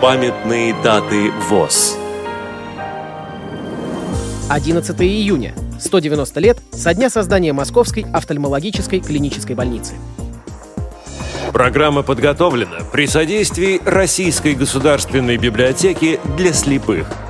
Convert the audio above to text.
Памятные даты ВОЗ. 11 июня. 190 лет со дня создания Московской офтальмологической клинической больницы. Программа подготовлена при содействии Российской государственной библиотеки для слепых –